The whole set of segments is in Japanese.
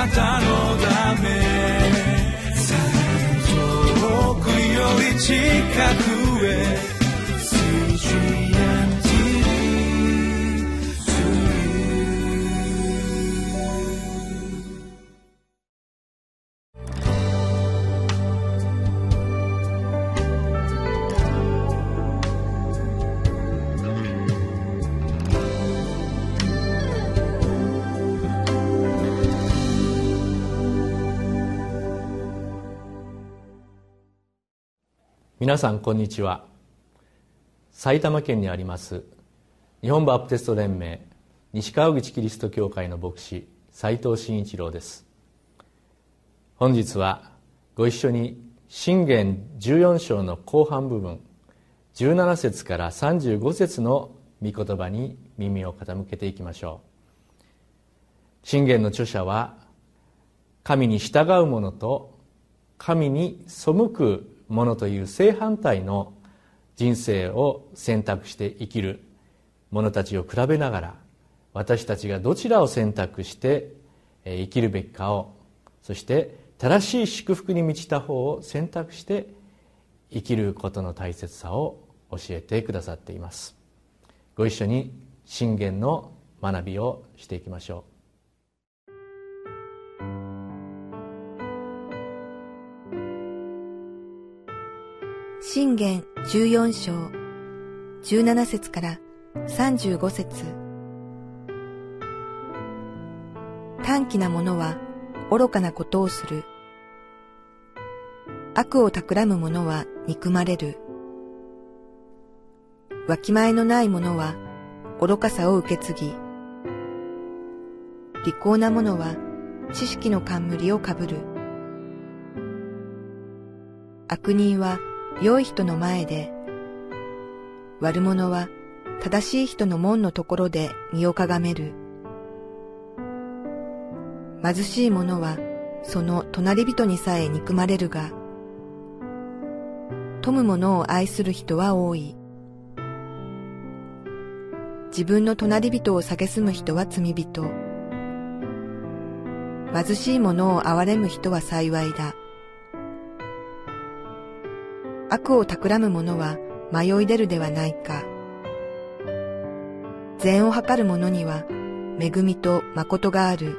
なたのため。遠くより近く。皆さんこんにちは。埼玉県にあります日本バプテスト連盟西川口キリスト教会の牧師斉藤真一郎です。本日はご一緒に信玄14章の後半部分17節から35節の御言葉に耳を傾けていきましょう。信玄の著者は神に従う者と神に背くものという正反対の人生を選択して生きる者たちを比べながら私たちがどちらを選択して生きるべきかをそして正しい祝福に満ちた方を選択して生きることの大切さを教えてくださっています。ご一緒に信玄の学びをしていきましょう。信玄14章17節から35節短気な者は愚かなことをする。悪を企む者は憎まれる。わきまえのない者は愚かさを受け継ぎ、利口な者は知識の冠をかぶる。悪人は良い人の前で、悪者は正しい人の門のところで身をかがめる。貧しい者はその隣人にさえ憎まれるが、富む者を愛する人は多い。自分の隣人を蔑む人は罪人。貧しい者を憐れむ人は幸いだ。悪を企む者は迷い出るではないか。善を図る者には恵みと誠がある。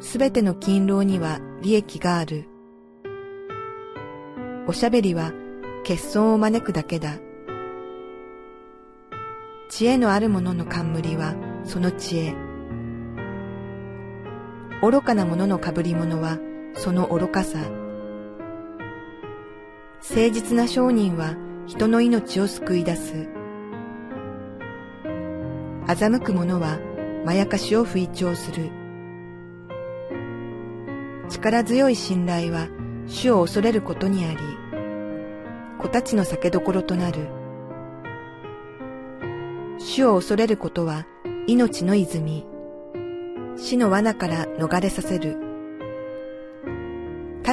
すべての勤労には利益がある。おしゃべりは欠損を招くだけだ。知恵のある者の冠はその知恵。愚かな者の被り物はその愚かさ。誠実な商人は人の命を救い出す。欺く者はまやかしを吹聴する。力強い信頼は主を恐れることにあり、子たちの酒どころとなる。主を恐れることは命の泉。死の罠から逃れさせる。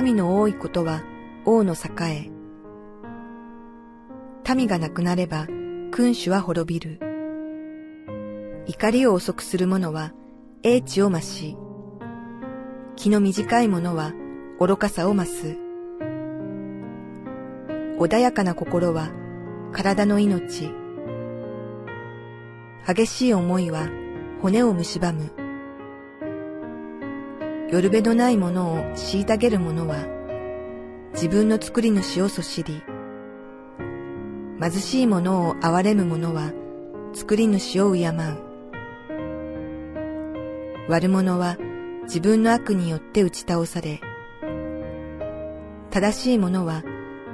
民の多いことは王の栄え。民がなくなれば君主は滅びる。怒りを遅くする者は英知を増し、気の短い者は愚かさを増す。穏やかな心は体の命。激しい思いは骨を蝕む。夜べのないものを虐げる者は自分の作り主をそしり、貧しい者を憐れむ者は作り主を敬う。悪者は自分の悪によって打ち倒され、正しい者は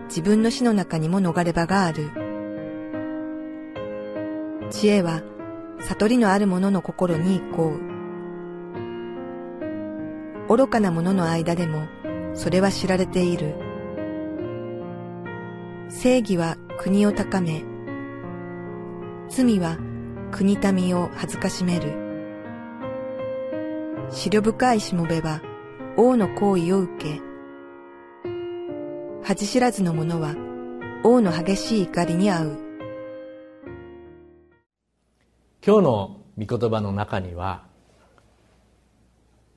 自分の死の中にも逃れ場がある。知恵は悟りのある者の心に行こう。愚かな者の間でもそれは知られている。正義は国を高め、罪は国民を恥ずかしめる。思慮深いしもべは王の行為を受け、恥知らずの者は王の激しい怒りに遭う。今日の御言葉の中には、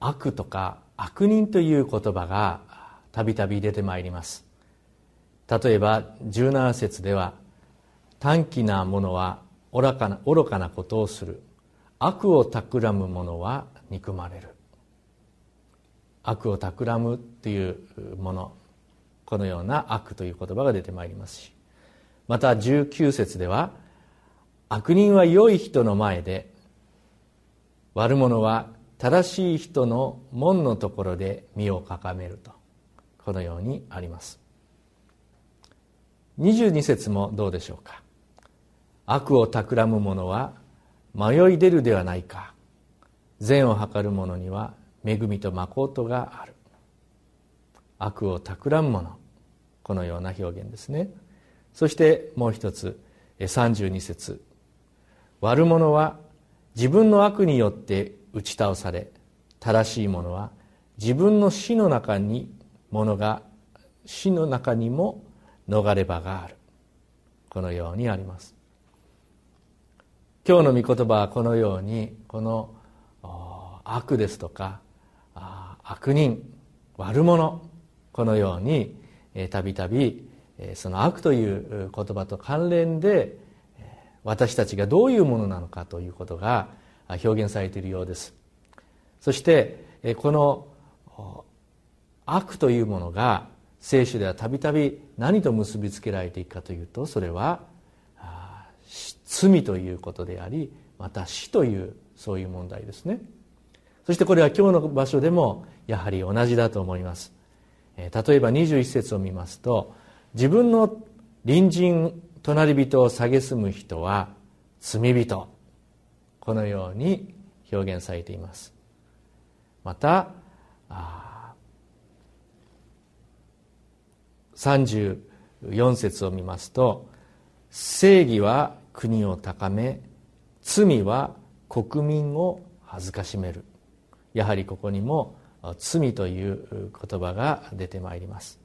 悪とか悪人という言葉がたびたび出てまいります例えば17節では短気な者は愚かな愚かなことをする。悪を企む者は憎まれる。悪を企むっていうものこのような悪という言葉が出てまいりますし。また19節では悪人は良い人の前で悪者は正しい人の門のところで身をかかめると。このようにあります。22節もどうでしょうか？悪を企む者は迷い出るではないか。善を図る者には恵みと誠がある。悪を企む者。このような表現ですね。そしてもう一つ32節。悪者は自分の悪によって打ち倒され正しい者は自分の死の中にものが死の中にも逃れ場がある。このようにあります。今日の御言葉はこのようにこの悪ですとか悪人悪者このようにたびたびその悪という言葉と関連で私たちがどういうものなのかということが表現されているようです。そしてこの悪というものが聖書ではたびたび何と結びつけられていくかというとそれは罪ということでありまた死というそういう問題ですね。そしてこれは今日の場所でもやはり同じだと思います。例えば21節を見ますと自分の隣人隣人を蔑む人は罪人このように表現されています。また34節を見ますと正義は国を高め罪は国民を恥ずかしめる。やはりここにも罪という言葉が出てまいります。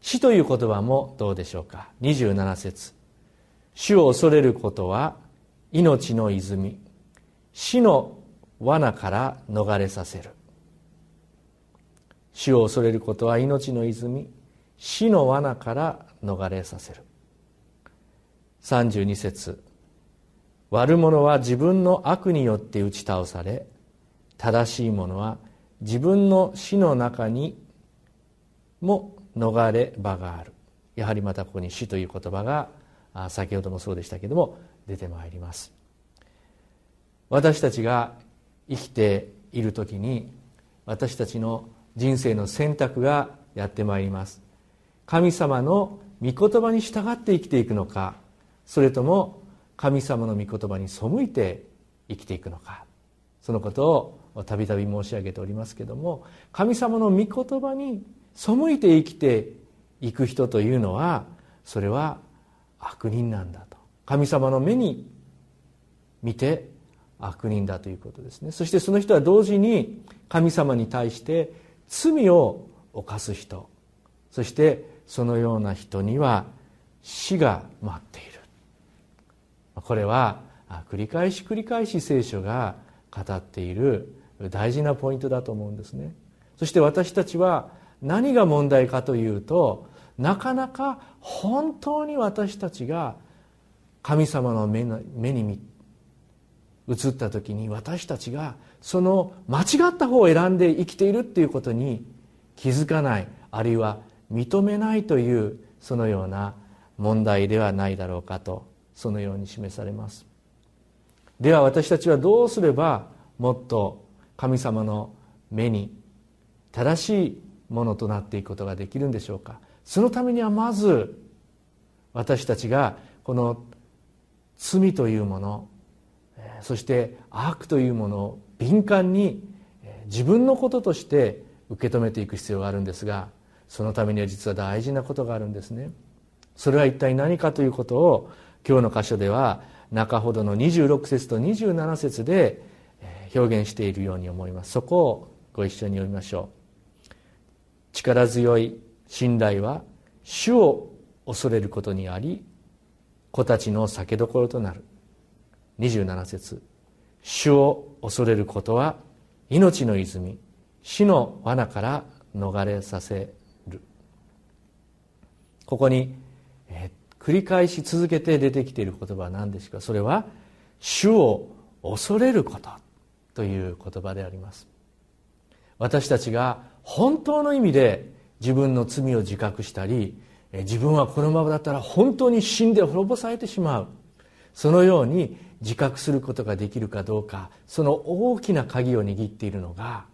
死という言葉もどうでしょうか？27節。主を恐れることは命の泉。死の罠から逃れさせる。主を恐れることは命の泉。死の罠から逃れさせる。32節。悪者は自分の悪によって打ち倒され正しい者は自分の死の中にも逃れ場がある。やはりまたここに死という言葉が先ほどもそうでしたけども出てまいります。私たちが生きている時に私たちの人生の選択がやってまいります。神様の御言葉に従って生きていくのかそれとも神様の御言葉に背いて生きていくのかそのことをたびたび申し上げておりますけども神様の御言葉に背いて生きていく人というのはそれは悪人なんだと。神様の目に見て悪人だということですね。そしてその人は同時に神様に対して罪を犯す人。そしてそのような人には死が待っている。これは繰り返し繰り返し聖書が語っている大事なポイントだと思うんですね。そして私たちは何が問題かというとなかなか本当に私たちが神様の目に映った時に私たちがその間違った方を選んで生きているっていうことに気づかないあるいは認めないというそのような問題ではないだろうかとそのように示されます。では私たちはどうすればもっと神様の目に正しいものとなっていくことができるんでしょうか。そのためにはまず私たちがこの罪というものそして悪というものを敏感に自分のこととして受け止めていく必要があるんですがそのためには実は大事なことがあるんですね。それは一体何かということを今日の箇所では中ほどの26節と27節で表現しているように思います。そこをご一緒に読みましょう。力強い信頼は主を恐れることにあり子たちの酒どころとなる。27節。主を恐れることは命の泉死の罠から逃れさせここに、えー、繰り返し続けて出てきている言葉は何ですか？それは主を恐れることという言葉であります。私たちが本当の意味で自分の罪を自覚したり自分はこのままだったら本当に死んで滅ぼされてしまう。そのように自覚することができるかどうかその大きな鍵を握っているのが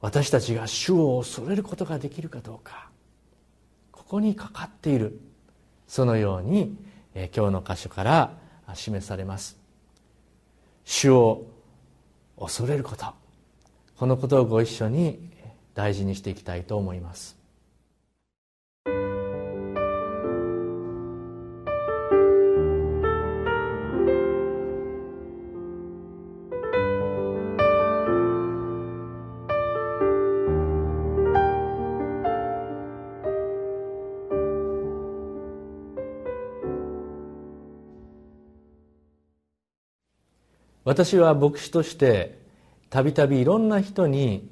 私たちが主を恐れることができるかどうか。ここにかかっている。そのように今日の箇所から示されます。主を恐れること。このことをご一緒に大事にしていきたいと思います。私は牧師としてたびたびいろんな人に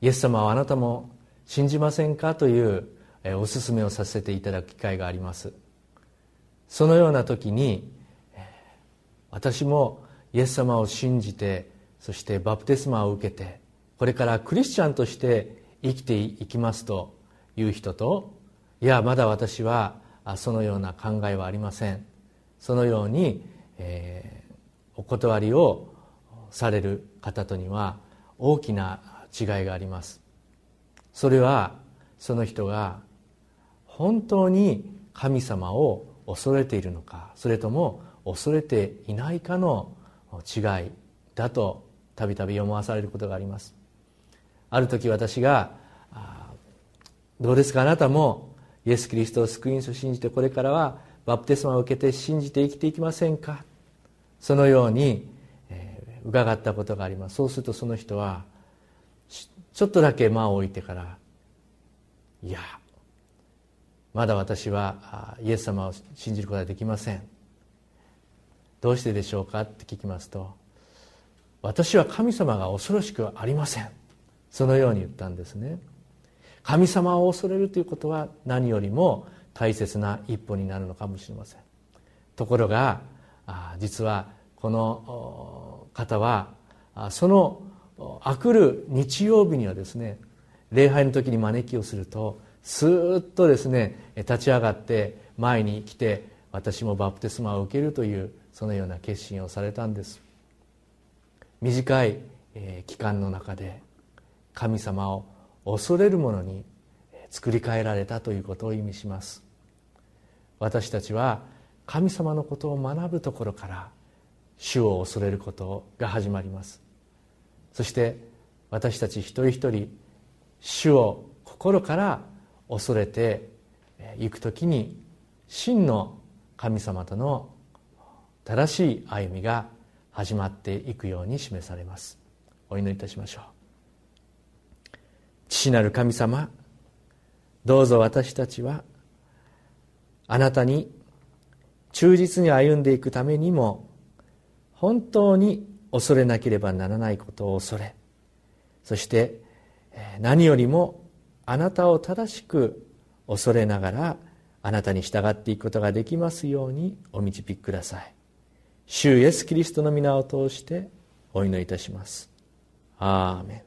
イエス様はあなたも信じませんか？というお勧めをさせていただく機会があります。そのような時に私もイエス様を信じてそしてバプテスマを受けてこれからクリスチャンとして生きていきますという人といやまだ私はそのような考えはありません。そのように、えお断りをされる方とには大きな違いがあります。それはその人が本当に神様を恐れているのかそれとも恐れていないかの違いだとたびたび思わされることがあります。ある時私が「どうですか？あなたもイエス・キリストを救い主を信じてこれからはバプテスマを受けて信じて生きていきませんか?」そのように、えー、伺ったことがあります。そうするとその人はちょっとだけ間を置いてから「いやまだ私はイエス様を信じることはできません」どうしてでしょうか？って聞きますと「私は神様が恐ろしくありません」そのように言ったんですね。神様を恐れるということは何よりも大切な一歩になるのかもしれません。ところが実はこの方はそのあくる日曜日にはですね礼拝の時に招きをするとスーッとですね立ち上がって前に来て私もバプテスマを受けるというそのような決心をされたんです。短い期間の中で神様を恐れる者に作り変えられたということを意味します。私たちは神様のことを学ぶところから主を恐れることが始まります。そして私たち一人一人主を心から恐れていく時に真の神様との正しい歩みが始まっていくように示されます。お祈りいたしましょう。父なる神様どうぞ私たちはあなたに忠実に歩んでいくためにも本当に恐れなければならないことを恐れそして何よりもあなたを正しく恐れながらあなたに従っていくことができますようにお導きください。主イエス・キリストの皆を通してお祈りいたします。アーメン。